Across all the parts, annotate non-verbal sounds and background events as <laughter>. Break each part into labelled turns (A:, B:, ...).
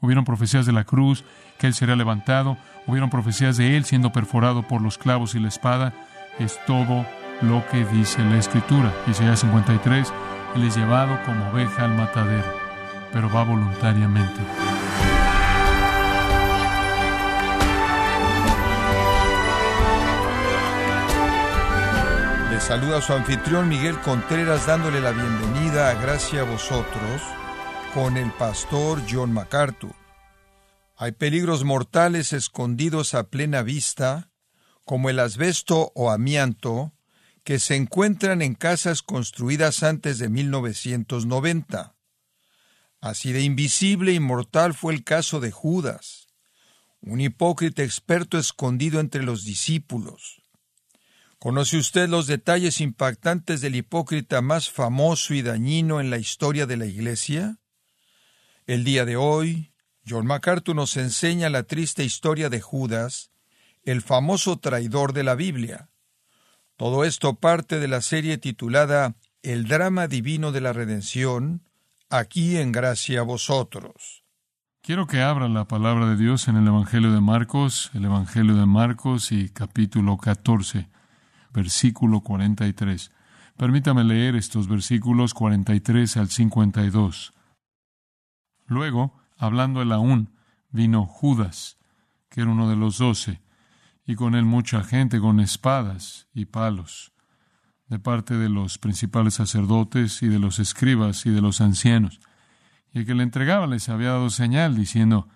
A: hubieron profecías de la cruz, que Él sería levantado, hubieron profecías de Él siendo perforado por los clavos y la espada. Es todo lo que dice la Escritura. Isaías 53, Él es llevado como oveja al matadero, pero va voluntariamente.
B: Le saluda su anfitrión Miguel Contreras dándole la bienvenida a Gracia a vosotros con el pastor John MacArthur. Hay peligros mortales escondidos a plena vista, como el asbesto o amianto, que se encuentran en casas construidas antes de 1990. Así de invisible y mortal fue el caso de Judas, un hipócrita experto escondido entre los discípulos. ¿Conoce usted los detalles impactantes del hipócrita más famoso y dañino en la historia de la Iglesia? El día de hoy, John MacArthur nos enseña la triste historia de Judas, el famoso traidor de la Biblia. Todo esto parte de la serie titulada El drama divino de la redención, aquí en gracia a vosotros.
A: Quiero que abra la palabra de Dios en el Evangelio de Marcos, el Evangelio de Marcos y capítulo 14, versículo 43. Permítame leer estos versículos 43 al 52. Luego, hablando él aún, vino Judas, que era uno de los doce, y con él mucha gente con espadas y palos, de parte de los principales sacerdotes y de los escribas y de los ancianos. Y el que le entregaba les había dado señal, diciendo,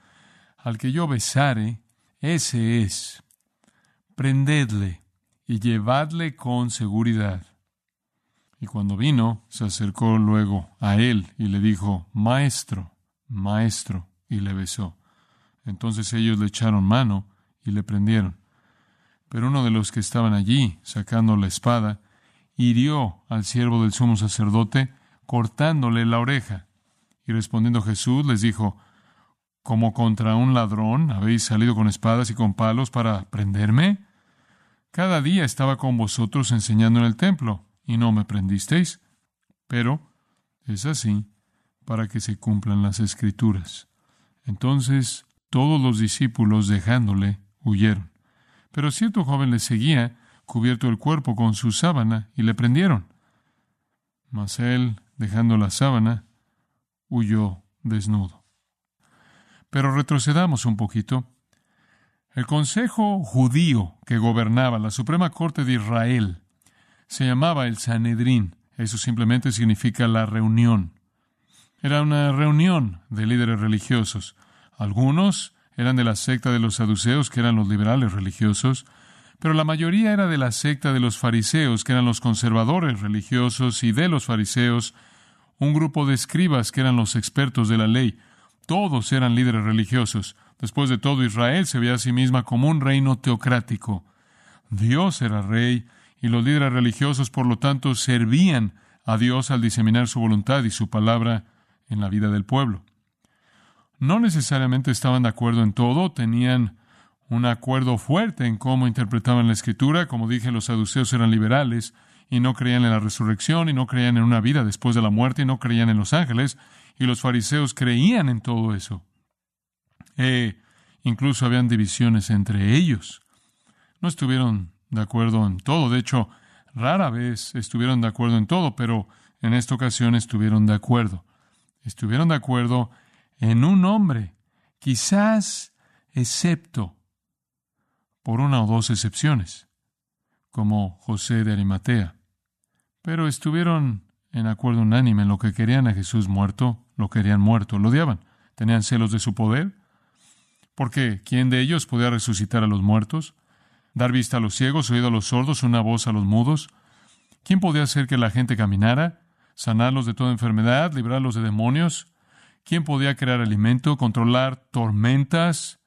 A: Al que yo besare, ese es. Prendedle y llevadle con seguridad. Y cuando vino, se acercó luego a él y le dijo, Maestro, Maestro, y le besó. Entonces ellos le echaron mano y le prendieron. Pero uno de los que estaban allí, sacando la espada, hirió al siervo del sumo sacerdote, cortándole la oreja. Y respondiendo Jesús les dijo, ¿Como contra un ladrón habéis salido con espadas y con palos para prenderme? Cada día estaba con vosotros enseñando en el templo, y no me prendisteis. Pero es así para que se cumplan las escrituras. Entonces todos los discípulos, dejándole, huyeron. Pero cierto joven le seguía, cubierto el cuerpo con su sábana, y le prendieron. Mas él, dejando la sábana, huyó desnudo. Pero retrocedamos un poquito. El consejo judío que gobernaba la Suprema Corte de Israel se llamaba el Sanedrín. Eso simplemente significa la reunión. Era una reunión de líderes religiosos. Algunos eran de la secta de los saduceos, que eran los liberales religiosos, pero la mayoría era de la secta de los fariseos, que eran los conservadores religiosos, y de los fariseos, un grupo de escribas, que eran los expertos de la ley. Todos eran líderes religiosos. Después de todo, Israel se veía a sí misma como un reino teocrático. Dios era rey, y los líderes religiosos, por lo tanto, servían a Dios al diseminar su voluntad y su palabra en la vida del pueblo. No necesariamente estaban de acuerdo en todo, tenían un acuerdo fuerte en cómo interpretaban la escritura. Como dije, los saduceos eran liberales y no creían en la resurrección y no creían en una vida después de la muerte y no creían en los ángeles. Y los fariseos creían en todo eso. E incluso habían divisiones entre ellos. No estuvieron de acuerdo en todo. De hecho, rara vez estuvieron de acuerdo en todo, pero en esta ocasión estuvieron de acuerdo estuvieron de acuerdo en un hombre, quizás excepto por una o dos excepciones, como José de Arimatea. Pero estuvieron en acuerdo unánime en lo que querían a Jesús muerto, lo querían muerto, lo odiaban, tenían celos de su poder. Porque ¿quién de ellos podía resucitar a los muertos? ¿Dar vista a los ciegos, oído a los sordos, una voz a los mudos? ¿Quién podía hacer que la gente caminara? Sanarlos de toda enfermedad, librarlos de demonios. ¿Quién podía crear alimento, controlar tormentas?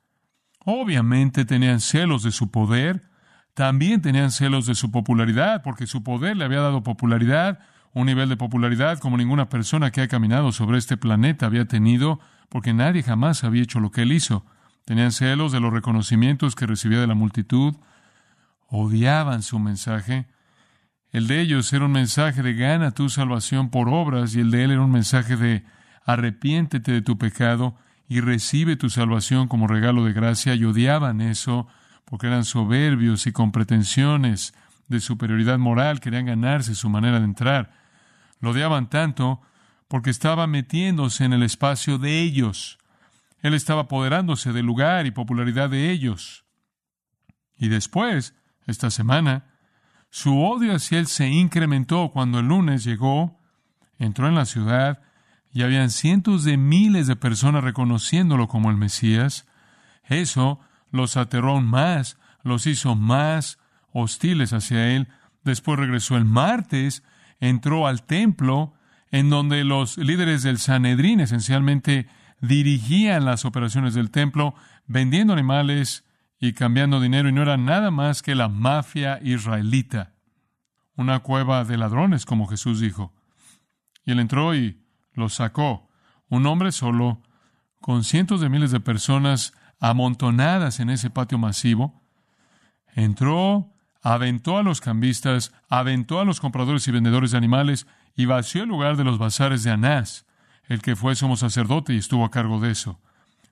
A: Obviamente tenían celos de su poder, también tenían celos de su popularidad, porque su poder le había dado popularidad, un nivel de popularidad como ninguna persona que ha caminado sobre este planeta había tenido, porque nadie jamás había hecho lo que él hizo. Tenían celos de los reconocimientos que recibía de la multitud, odiaban su mensaje, el de ellos era un mensaje de gana tu salvación por obras y el de él era un mensaje de arrepiéntete de tu pecado y recibe tu salvación como regalo de gracia y odiaban eso porque eran soberbios y con pretensiones de superioridad moral, querían ganarse su manera de entrar. Lo odiaban tanto porque estaba metiéndose en el espacio de ellos. Él estaba apoderándose del lugar y popularidad de ellos. Y después, esta semana, su odio hacia él se incrementó cuando el lunes llegó, entró en la ciudad y habían cientos de miles de personas reconociéndolo como el Mesías. Eso los aterró aún más, los hizo más hostiles hacia él. Después regresó el martes, entró al templo, en donde los líderes del Sanedrín esencialmente dirigían las operaciones del templo, vendiendo animales y cambiando dinero, y no era nada más que la mafia israelita, una cueva de ladrones, como Jesús dijo. Y él entró y los sacó, un hombre solo, con cientos de miles de personas amontonadas en ese patio masivo, entró, aventó a los cambistas, aventó a los compradores y vendedores de animales y vació el lugar de los bazares de Anás, el que fue sumo sacerdote y estuvo a cargo de eso.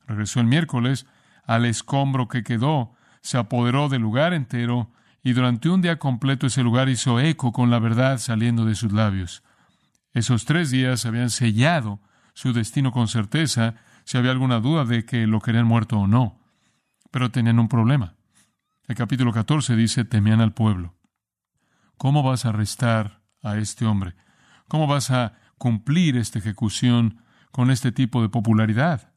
A: Regresó el miércoles al escombro que quedó, se apoderó del lugar entero y durante un día completo ese lugar hizo eco con la verdad saliendo de sus labios. Esos tres días habían sellado su destino con certeza si había alguna duda de que lo querían muerto o no. Pero tenían un problema. El capítulo 14 dice, temían al pueblo. ¿Cómo vas a arrestar a este hombre? ¿Cómo vas a cumplir esta ejecución con este tipo de popularidad?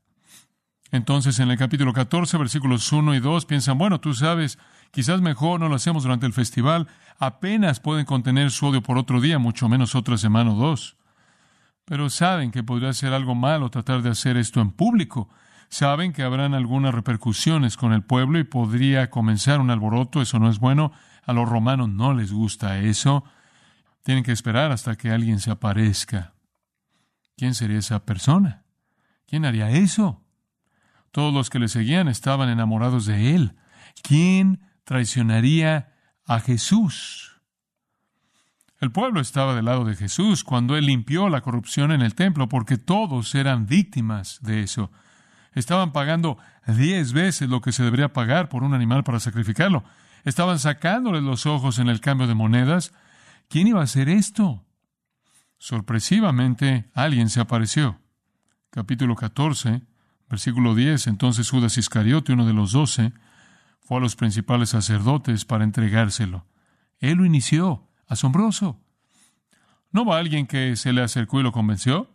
A: Entonces, en el capítulo 14, versículos 1 y 2, piensan, bueno, tú sabes, quizás mejor no lo hacemos durante el festival, apenas pueden contener su odio por otro día, mucho menos otra semana o dos pero saben que podría ser algo malo tratar de hacer esto en público. Saben que habrán algunas repercusiones con el pueblo y podría comenzar un alboroto. Eso no es bueno. A los romanos no les gusta eso. Tienen que esperar hasta que alguien se aparezca. ¿Quién sería esa persona? ¿Quién haría eso? Todos los que le seguían estaban enamorados de él. ¿Quién traicionaría a Jesús? El pueblo estaba del lado de Jesús cuando él limpió la corrupción en el templo, porque todos eran víctimas de eso. Estaban pagando diez veces lo que se debería pagar por un animal para sacrificarlo. Estaban sacándole los ojos en el cambio de monedas. ¿Quién iba a hacer esto? Sorpresivamente, alguien se apareció. Capítulo 14, versículo 10. Entonces Judas Iscariote, uno de los doce, fue a los principales sacerdotes para entregárselo. Él lo inició asombroso. ¿No va alguien que se le acercó y lo convenció?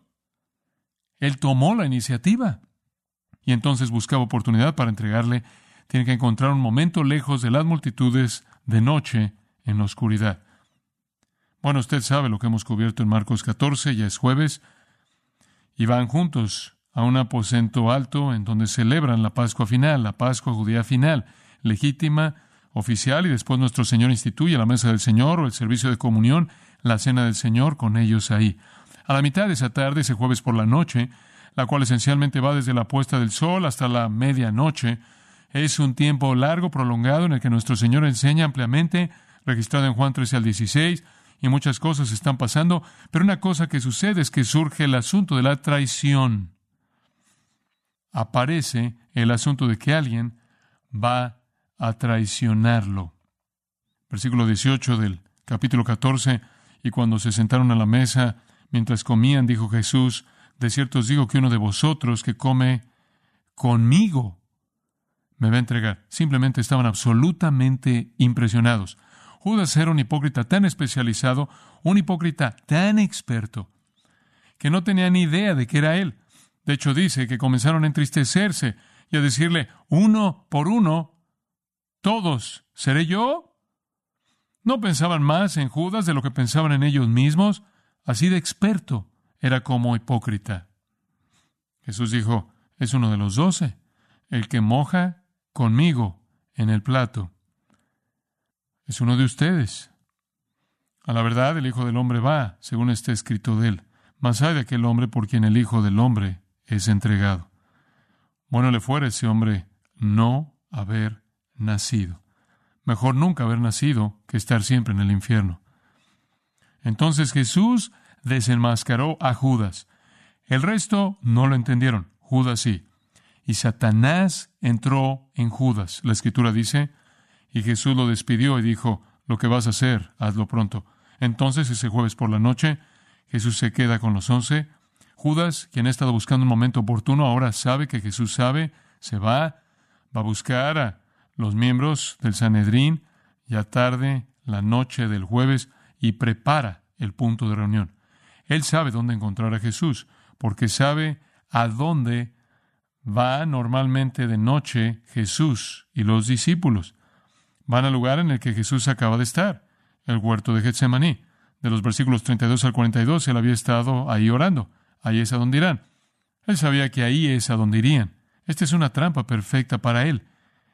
A: Él tomó la iniciativa y entonces buscaba oportunidad para entregarle. Tiene que encontrar un momento lejos de las multitudes de noche en la oscuridad. Bueno, usted sabe lo que hemos cubierto en Marcos 14, ya es jueves, y van juntos a un aposento alto en donde celebran la Pascua final, la Pascua judía final, legítima, oficial y después nuestro Señor instituye la mesa del Señor o el servicio de comunión, la cena del Señor con ellos ahí. A la mitad de esa tarde, ese jueves por la noche, la cual esencialmente va desde la puesta del sol hasta la medianoche, es un tiempo largo, prolongado, en el que nuestro Señor enseña ampliamente, registrado en Juan 13 al 16, y muchas cosas están pasando, pero una cosa que sucede es que surge el asunto de la traición. Aparece el asunto de que alguien va a traicionarlo. Versículo 18 del capítulo 14, y cuando se sentaron a la mesa, mientras comían, dijo Jesús, de cierto os digo que uno de vosotros que come conmigo me va a entregar. Simplemente estaban absolutamente impresionados. Judas era un hipócrita tan especializado, un hipócrita tan experto, que no tenía ni idea de que era él. De hecho, dice que comenzaron a entristecerse y a decirle, uno por uno, todos, ¿seré yo? ¿No pensaban más en Judas de lo que pensaban en ellos mismos? Así de experto era como hipócrita. Jesús dijo, es uno de los doce, el que moja conmigo en el plato. Es uno de ustedes. A la verdad, el Hijo del Hombre va, según está escrito de él, más hay de aquel hombre por quien el Hijo del Hombre es entregado. Bueno le fuera ese hombre no haber nacido. Mejor nunca haber nacido que estar siempre en el infierno. Entonces Jesús desenmascaró a Judas. El resto no lo entendieron. Judas sí. y Satanás entró en Judas. La escritura dice, y Jesús lo despidió y dijo, lo que vas a hacer, hazlo pronto. Entonces, ese jueves por la noche, Jesús se queda con los once. Judas, quien ha estado buscando un momento oportuno, ahora sabe que Jesús sabe, se va, va a buscar a los miembros del Sanedrín, ya tarde, la noche del jueves, y prepara el punto de reunión. Él sabe dónde encontrar a Jesús, porque sabe a dónde va normalmente de noche Jesús y los discípulos. Van al lugar en el que Jesús acaba de estar, el huerto de Getsemaní. De los versículos 32 al 42, él había estado ahí orando. Ahí es a donde irán. Él sabía que ahí es a donde irían. Esta es una trampa perfecta para él.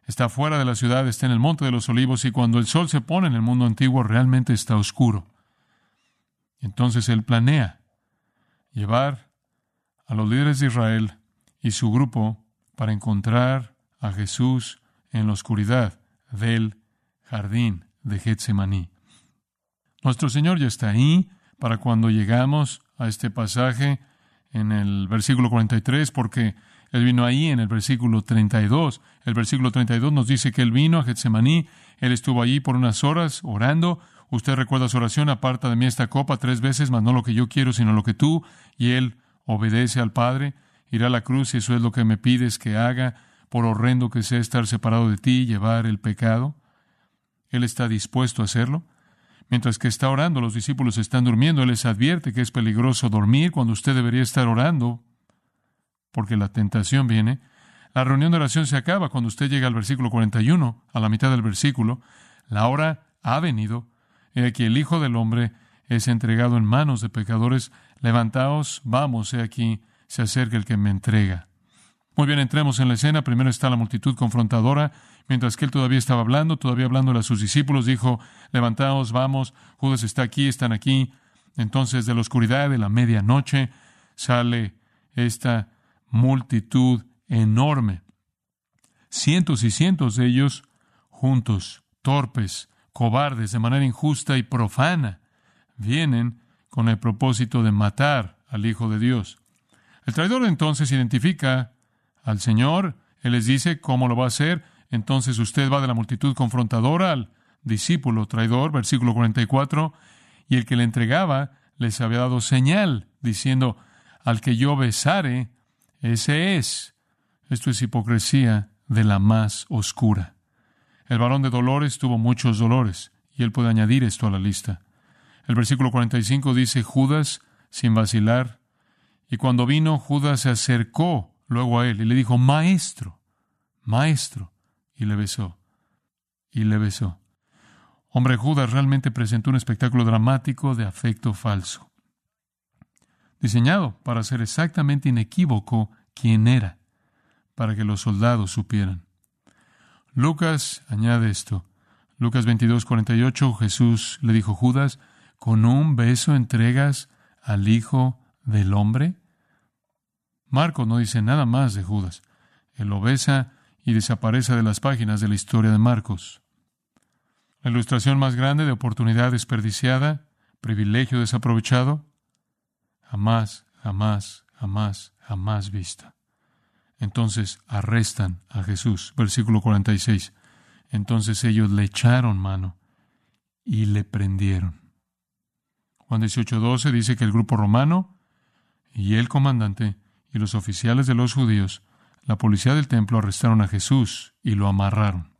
A: Está fuera de la ciudad, está en el monte de los olivos y cuando el sol se pone en el mundo antiguo realmente está oscuro. Entonces él planea llevar a los líderes de Israel y su grupo para encontrar a Jesús en la oscuridad del jardín de Getsemaní. Nuestro Señor ya está ahí para cuando llegamos a este pasaje en el versículo 43, porque Él vino ahí en el versículo 32. El versículo 32 nos dice que Él vino a Getsemaní, Él estuvo allí por unas horas orando. Usted recuerda su oración, aparta de mí esta copa tres veces, mas no lo que yo quiero, sino lo que tú. Y Él obedece al Padre, irá a la cruz y eso es lo que me pides que haga, por horrendo que sea estar separado de ti llevar el pecado. Él está dispuesto a hacerlo. Mientras que está orando, los discípulos están durmiendo. Él les advierte que es peligroso dormir cuando usted debería estar orando, porque la tentación viene. La reunión de oración se acaba cuando usted llega al versículo 41, a la mitad del versículo. La hora ha venido. He aquí el Hijo del Hombre es entregado en manos de pecadores. Levantaos, vamos, he aquí, se acerca el que me entrega. Muy bien, entremos en la escena. Primero está la multitud confrontadora. Mientras que él todavía estaba hablando, todavía hablando a sus discípulos, dijo, levantaos, vamos, Judas está aquí, están aquí. Entonces de la oscuridad de la medianoche sale esta multitud enorme. Cientos y cientos de ellos juntos, torpes, cobardes, de manera injusta y profana, vienen con el propósito de matar al Hijo de Dios. El traidor entonces identifica al Señor, Él les dice cómo lo va a hacer, entonces usted va de la multitud confrontadora al discípulo traidor, versículo 44, y el que le entregaba les había dado señal, diciendo, al que yo besare, ese es. Esto es hipocresía de la más oscura. El varón de dolores tuvo muchos dolores, y él puede añadir esto a la lista. El versículo 45 dice, Judas, sin vacilar, y cuando vino, Judas se acercó luego a él y le dijo, Maestro, Maestro, y le besó, y le besó. Hombre, Judas realmente presentó un espectáculo dramático de afecto falso, diseñado para ser exactamente inequívoco quién era, para que los soldados supieran. Lucas añade esto. Lucas 22, 48, Jesús le dijo, Judas, ¿con un beso entregas al Hijo del Hombre? Marcos no dice nada más de Judas. Él lo besa y desaparece de las páginas de la historia de Marcos. La ilustración más grande de oportunidad desperdiciada, privilegio desaprovechado, jamás, jamás, jamás, jamás vista. Entonces arrestan a Jesús. Versículo 46. Entonces ellos le echaron mano y le prendieron. Juan 18:12 dice que el grupo romano y el comandante y los oficiales de los judíos, la policía del templo arrestaron a Jesús y lo amarraron.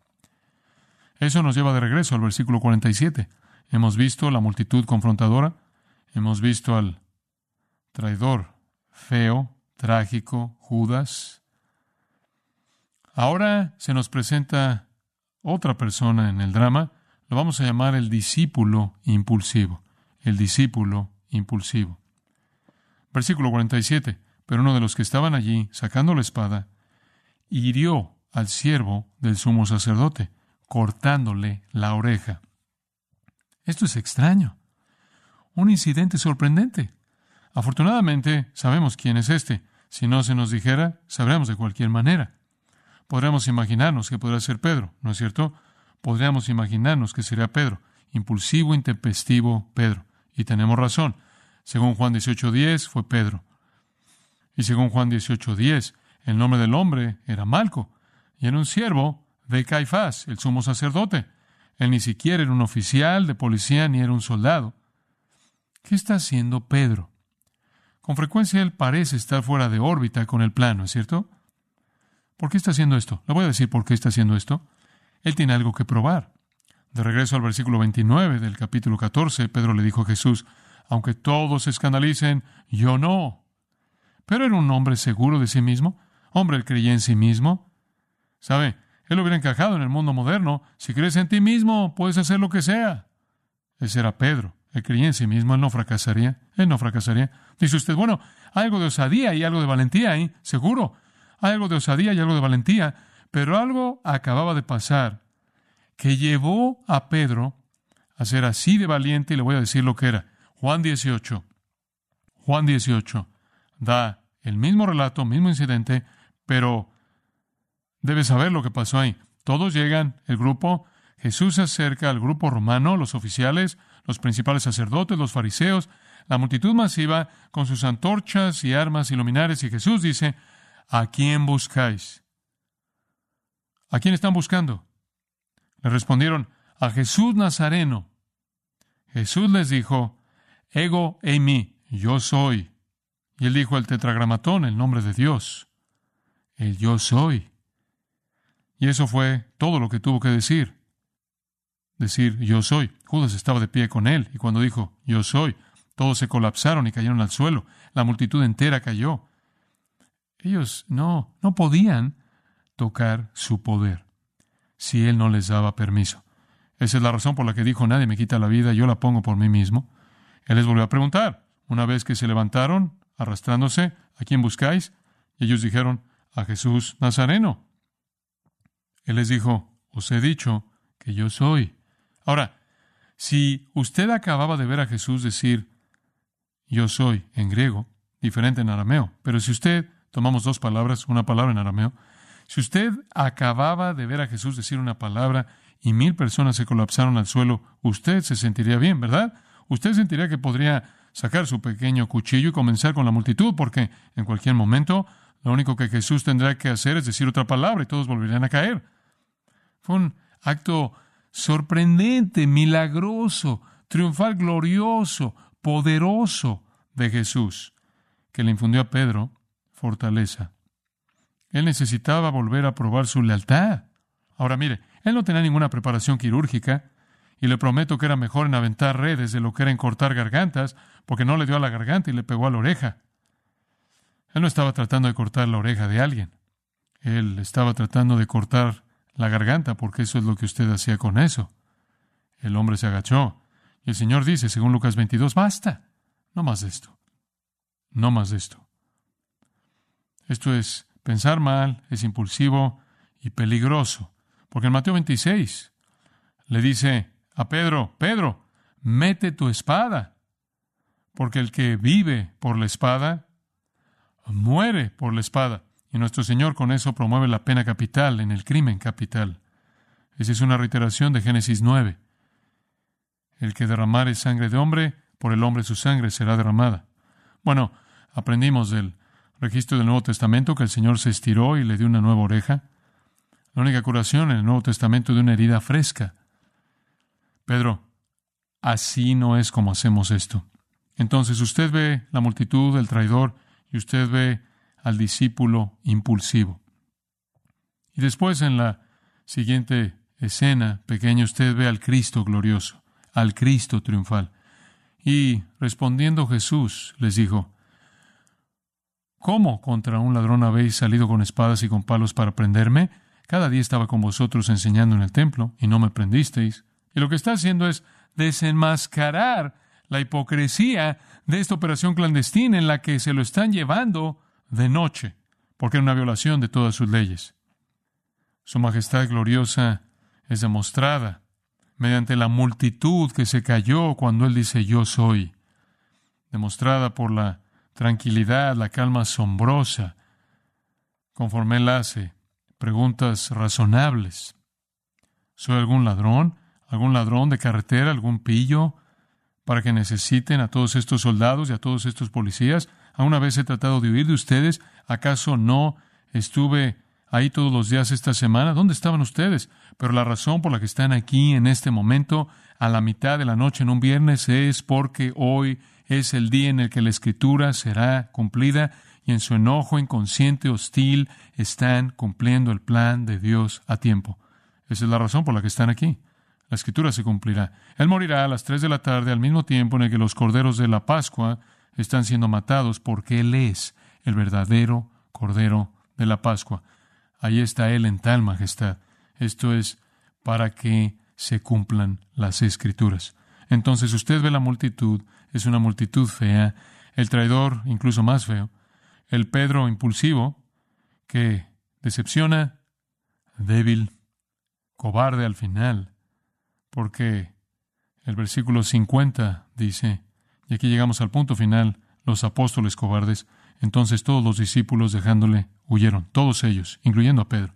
A: Eso nos lleva de regreso al versículo 47. Hemos visto la multitud confrontadora, hemos visto al traidor feo, trágico, Judas. Ahora se nos presenta otra persona en el drama, lo vamos a llamar el discípulo impulsivo, el discípulo impulsivo. Versículo 47. Pero uno de los que estaban allí, sacando la espada, hirió al siervo del sumo sacerdote, cortándole la oreja. Esto es extraño. Un incidente sorprendente. Afortunadamente sabemos quién es este. Si no se nos dijera, sabremos de cualquier manera. Podríamos imaginarnos que podrá ser Pedro, ¿no es cierto? Podríamos imaginarnos que sería Pedro, impulsivo, intempestivo Pedro. Y tenemos razón. Según Juan 18:10 fue Pedro. Y según Juan 18:10, El nombre del hombre era Malco, y era un siervo de Caifás, el sumo sacerdote. Él ni siquiera era un oficial de policía ni era un soldado. ¿Qué está haciendo Pedro? Con frecuencia él parece estar fuera de órbita con el plano, ¿es cierto? ¿Por qué está haciendo esto? Le voy a decir por qué está haciendo esto. Él tiene algo que probar. De regreso al versículo 29 del capítulo 14, Pedro le dijo a Jesús, aunque todos se escandalicen, yo no. Pero era un hombre seguro de sí mismo, hombre él creía en sí mismo. ¿Sabe? Él hubiera encajado en el mundo moderno. Si crees en ti mismo, puedes hacer lo que sea. Ese era Pedro. Él creía en sí mismo, él no fracasaría. Él no fracasaría. Dice usted, bueno, hay algo de osadía y algo de valentía ahí, seguro. Hay algo de osadía y algo de valentía, pero algo acababa de pasar que llevó a Pedro a ser así de valiente y le voy a decir lo que era. Juan 18. Juan 18 da el mismo relato, mismo incidente, pero debe saber lo que pasó ahí. Todos llegan, el grupo, Jesús se acerca al grupo romano, los oficiales, los principales sacerdotes, los fariseos, la multitud masiva con sus antorchas y armas y luminares, y Jesús dice, ¿a quién buscáis? ¿A quién están buscando? Le respondieron, a Jesús Nazareno. Jesús les dijo, Ego eimi, yo soy. Y él dijo el tetragramatón, el nombre de Dios. El yo soy. Y eso fue todo lo que tuvo que decir. Decir yo soy. Judas estaba de pie con él, y cuando dijo yo soy, todos se colapsaron y cayeron al suelo. La multitud entera cayó. Ellos no, no podían tocar su poder si Él no les daba permiso. Esa es la razón por la que dijo, nadie me quita la vida, yo la pongo por mí mismo. Él les volvió a preguntar, una vez que se levantaron, arrastrándose, ¿a quién buscáis? Y ellos dijeron, a Jesús Nazareno. Él les dijo, os he dicho que yo soy. Ahora, si usted acababa de ver a Jesús decir, yo soy en griego, diferente en arameo, pero si usted, tomamos dos palabras, una palabra en arameo, si usted acababa de ver a Jesús decir una palabra y mil personas se colapsaron al suelo, usted se sentiría bien, ¿verdad? Usted sentiría que podría sacar su pequeño cuchillo y comenzar con la multitud, porque en cualquier momento lo único que Jesús tendrá que hacer es decir otra palabra y todos volverían a caer. Fue un acto sorprendente, milagroso, triunfal, glorioso, poderoso de Jesús, que le infundió a Pedro fortaleza. Él necesitaba volver a probar su lealtad. Ahora mire, él no tenía ninguna preparación quirúrgica, y le prometo que era mejor en aventar redes de lo que era en cortar gargantas, porque no le dio a la garganta y le pegó a la oreja. Él no estaba tratando de cortar la oreja de alguien. Él estaba tratando de cortar la garganta, porque eso es lo que usted hacía con eso. El hombre se agachó, y el Señor dice, según Lucas 22, basta, no más de esto, no más de esto. Esto es Pensar mal es impulsivo y peligroso, porque en Mateo 26 le dice a Pedro, Pedro, mete tu espada, porque el que vive por la espada, muere por la espada. Y nuestro Señor con eso promueve la pena capital en el crimen capital. Esa es una reiteración de Génesis 9. El que derramare sangre de hombre, por el hombre su sangre será derramada. Bueno, aprendimos del registro del Nuevo Testamento que el Señor se estiró y le dio una nueva oreja. La única curación en el Nuevo Testamento de una herida fresca. Pedro, así no es como hacemos esto. Entonces usted ve la multitud del traidor y usted ve al discípulo impulsivo. Y después en la siguiente escena pequeña usted ve al Cristo glorioso, al Cristo triunfal. Y respondiendo Jesús les dijo, ¿Cómo contra un ladrón habéis salido con espadas y con palos para prenderme? Cada día estaba con vosotros enseñando en el templo y no me prendisteis. Y lo que está haciendo es desenmascarar la hipocresía de esta operación clandestina en la que se lo están llevando de noche, porque era una violación de todas sus leyes. Su majestad gloriosa es demostrada mediante la multitud que se cayó cuando él dice yo soy, demostrada por la tranquilidad, la calma asombrosa, conforme él hace preguntas razonables. ¿Soy algún ladrón? ¿Algún ladrón de carretera? ¿Algún pillo? Para que necesiten a todos estos soldados y a todos estos policías. ¿Alguna vez he tratado de huir de ustedes? ¿Acaso no estuve ahí todos los días esta semana. ¿Dónde estaban ustedes? Pero la razón por la que están aquí en este momento, a la mitad de la noche en un viernes, es porque hoy es el día en el que la escritura será cumplida y en su enojo inconsciente hostil están cumpliendo el plan de Dios a tiempo. Esa es la razón por la que están aquí. La escritura se cumplirá. Él morirá a las tres de la tarde al mismo tiempo en el que los corderos de la Pascua están siendo matados porque Él es el verdadero cordero de la Pascua. Ahí está Él en tal majestad. Esto es para que se cumplan las escrituras. Entonces usted ve la multitud, es una multitud fea, el traidor incluso más feo, el Pedro impulsivo que decepciona, débil, cobarde al final, porque el versículo 50 dice, y aquí llegamos al punto final, los apóstoles cobardes, entonces todos los discípulos dejándole huyeron, todos ellos, incluyendo a Pedro,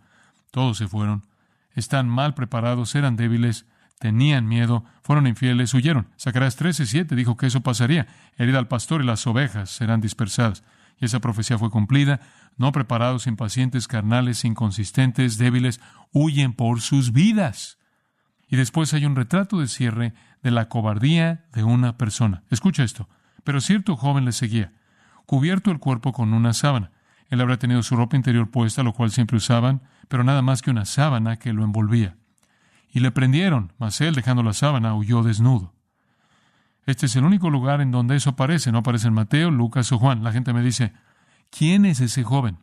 A: todos se fueron, están mal preparados, eran débiles, tenían miedo, fueron infieles, huyeron. Zacarías 13:7 dijo que eso pasaría, herida al pastor y las ovejas serán dispersadas. Y esa profecía fue cumplida, no preparados, impacientes, carnales, inconsistentes, débiles, huyen por sus vidas. Y después hay un retrato de cierre de la cobardía de una persona. Escucha esto. Pero cierto joven le seguía, cubierto el cuerpo con una sábana. Él habría tenido su ropa interior puesta, lo cual siempre usaban, pero nada más que una sábana que lo envolvía. Y le prendieron, mas él, dejando la sábana, huyó desnudo. Este es el único lugar en donde eso aparece. No aparece en Mateo, Lucas o Juan. La gente me dice, ¿quién es ese joven?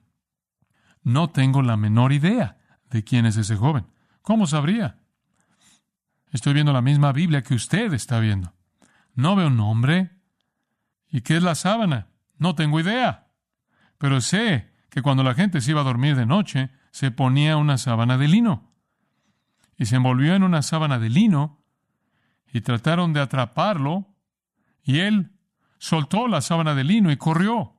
A: No tengo la menor idea de quién es ese joven. ¿Cómo sabría? Estoy viendo la misma Biblia que usted está viendo. No veo un nombre. ¿Y qué es la sábana? No tengo idea. Pero sé que cuando la gente se iba a dormir de noche, se ponía una sábana de lino. Y se envolvió en una sábana de lino y trataron de atraparlo y él soltó la sábana de lino y corrió.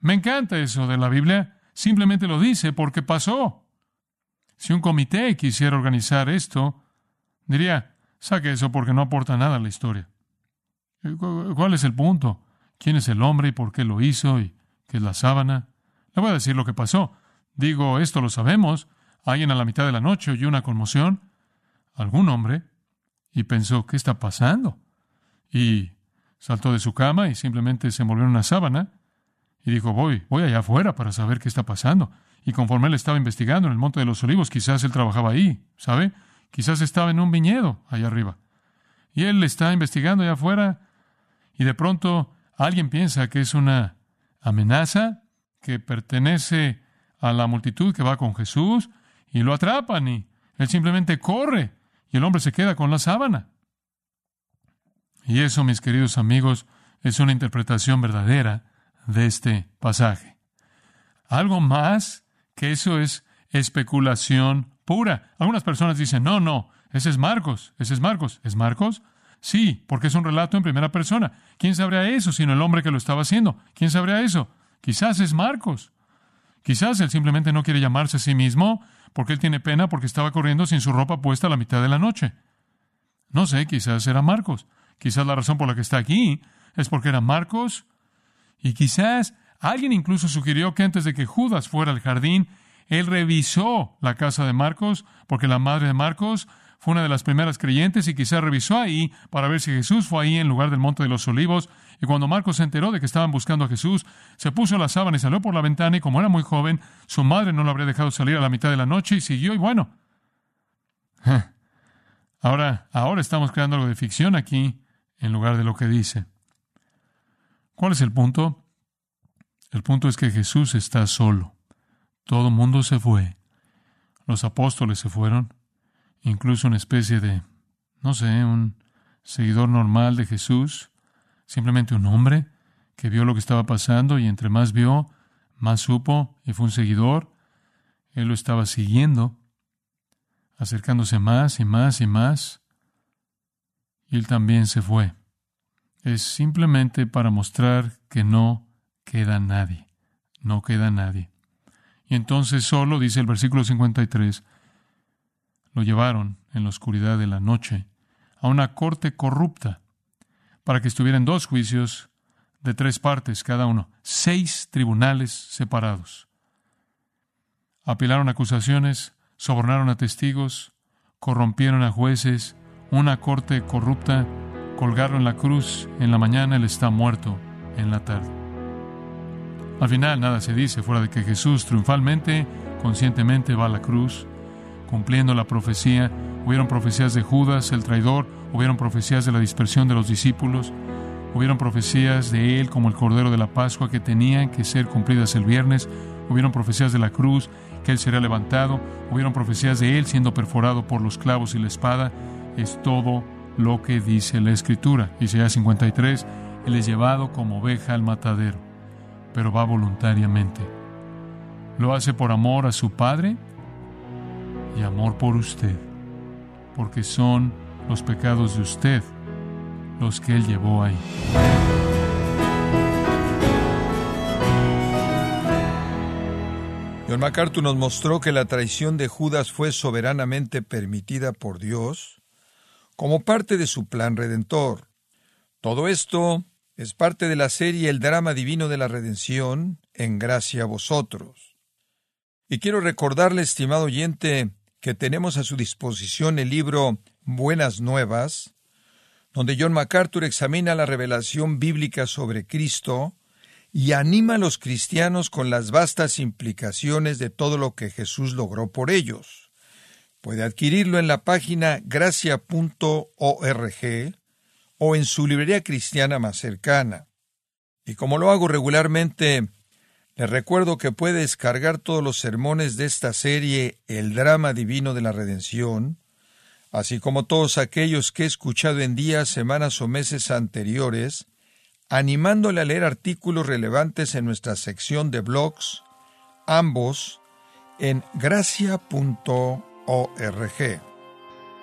A: Me encanta eso de la Biblia. Simplemente lo dice porque pasó. Si un comité quisiera organizar esto, Diría, saque eso porque no aporta nada a la historia. ¿Cuál es el punto? ¿Quién es el hombre y por qué lo hizo y qué es la sábana? Le voy a decir lo que pasó. Digo, esto lo sabemos. Alguien a la mitad de la noche oyó una conmoción, algún hombre, y pensó, ¿qué está pasando? Y saltó de su cama y simplemente se envolvió en una sábana y dijo, voy, voy allá afuera para saber qué está pasando. Y conforme él estaba investigando en el Monte de los Olivos, quizás él trabajaba ahí, ¿sabe? Quizás estaba en un viñedo allá arriba. Y él está investigando allá afuera y de pronto alguien piensa que es una amenaza que pertenece a la multitud que va con Jesús y lo atrapan y él simplemente corre y el hombre se queda con la sábana. Y eso, mis queridos amigos, es una interpretación verdadera de este pasaje. Algo más que eso es especulación pura. Algunas personas dicen, no, no, ese es Marcos, ese es Marcos. ¿Es Marcos? Sí, porque es un relato en primera persona. ¿Quién sabría eso sino el hombre que lo estaba haciendo? ¿Quién sabría eso? Quizás es Marcos. Quizás él simplemente no quiere llamarse a sí mismo porque él tiene pena porque estaba corriendo sin su ropa puesta a la mitad de la noche. No sé, quizás era Marcos. Quizás la razón por la que está aquí es porque era Marcos. Y quizás alguien incluso sugirió que antes de que Judas fuera al jardín, él revisó la casa de Marcos, porque la madre de Marcos fue una de las primeras creyentes y quizá revisó ahí para ver si Jesús fue ahí en lugar del Monte de los Olivos. Y cuando Marcos se enteró de que estaban buscando a Jesús, se puso la sábana y salió por la ventana y como era muy joven, su madre no lo habría dejado salir a la mitad de la noche y siguió y bueno. <laughs> Ahora, ahora estamos creando algo de ficción aquí en lugar de lo que dice. ¿Cuál es el punto? El punto es que Jesús está solo. Todo mundo se fue. Los apóstoles se fueron. Incluso una especie de, no sé, un seguidor normal de Jesús. Simplemente un hombre que vio lo que estaba pasando y entre más vio, más supo y fue un seguidor. Él lo estaba siguiendo, acercándose más y más y más. Y él también se fue. Es simplemente para mostrar que no queda nadie. No queda nadie. Y entonces solo, dice el versículo 53, lo llevaron en la oscuridad de la noche a una corte corrupta para que estuvieran dos juicios de tres partes cada uno, seis tribunales separados. apilaron acusaciones, sobornaron a testigos, corrompieron a jueces, una corte corrupta, colgaron la cruz, en la mañana él está muerto, en la tarde. Al final nada se dice fuera de que Jesús triunfalmente, conscientemente va a la cruz, cumpliendo la profecía. Hubieron profecías de Judas, el traidor, hubieron profecías de la dispersión de los discípulos, hubieron profecías de él como el Cordero de la Pascua que tenían que ser cumplidas el viernes, hubieron profecías de la cruz, que él sería levantado, hubieron profecías de él siendo perforado por los clavos y la espada. Es todo lo que dice la Escritura. Isaías 53, él es llevado como oveja al matadero, pero va voluntariamente. Lo hace por amor a su Padre y amor por usted, porque son los pecados de usted los que Él llevó ahí.
B: John MacArthur nos mostró que la traición de Judas fue soberanamente permitida por Dios como parte de su plan redentor. Todo esto es parte de la serie El drama divino de la redención, en gracia a vosotros. Y quiero recordarle, estimado oyente, que tenemos a su disposición el libro Buenas Nuevas, donde John MacArthur examina la revelación bíblica sobre Cristo y anima a los cristianos con las vastas implicaciones de todo lo que Jesús logró por ellos. Puede adquirirlo en la página gracia.org o en su librería cristiana más cercana. Y como lo hago regularmente, les recuerdo que puede descargar todos los sermones de esta serie El drama divino de la redención, así como todos aquellos que he escuchado en días, semanas o meses anteriores, animándole a leer artículos relevantes en nuestra sección de blogs, ambos en gracia.org.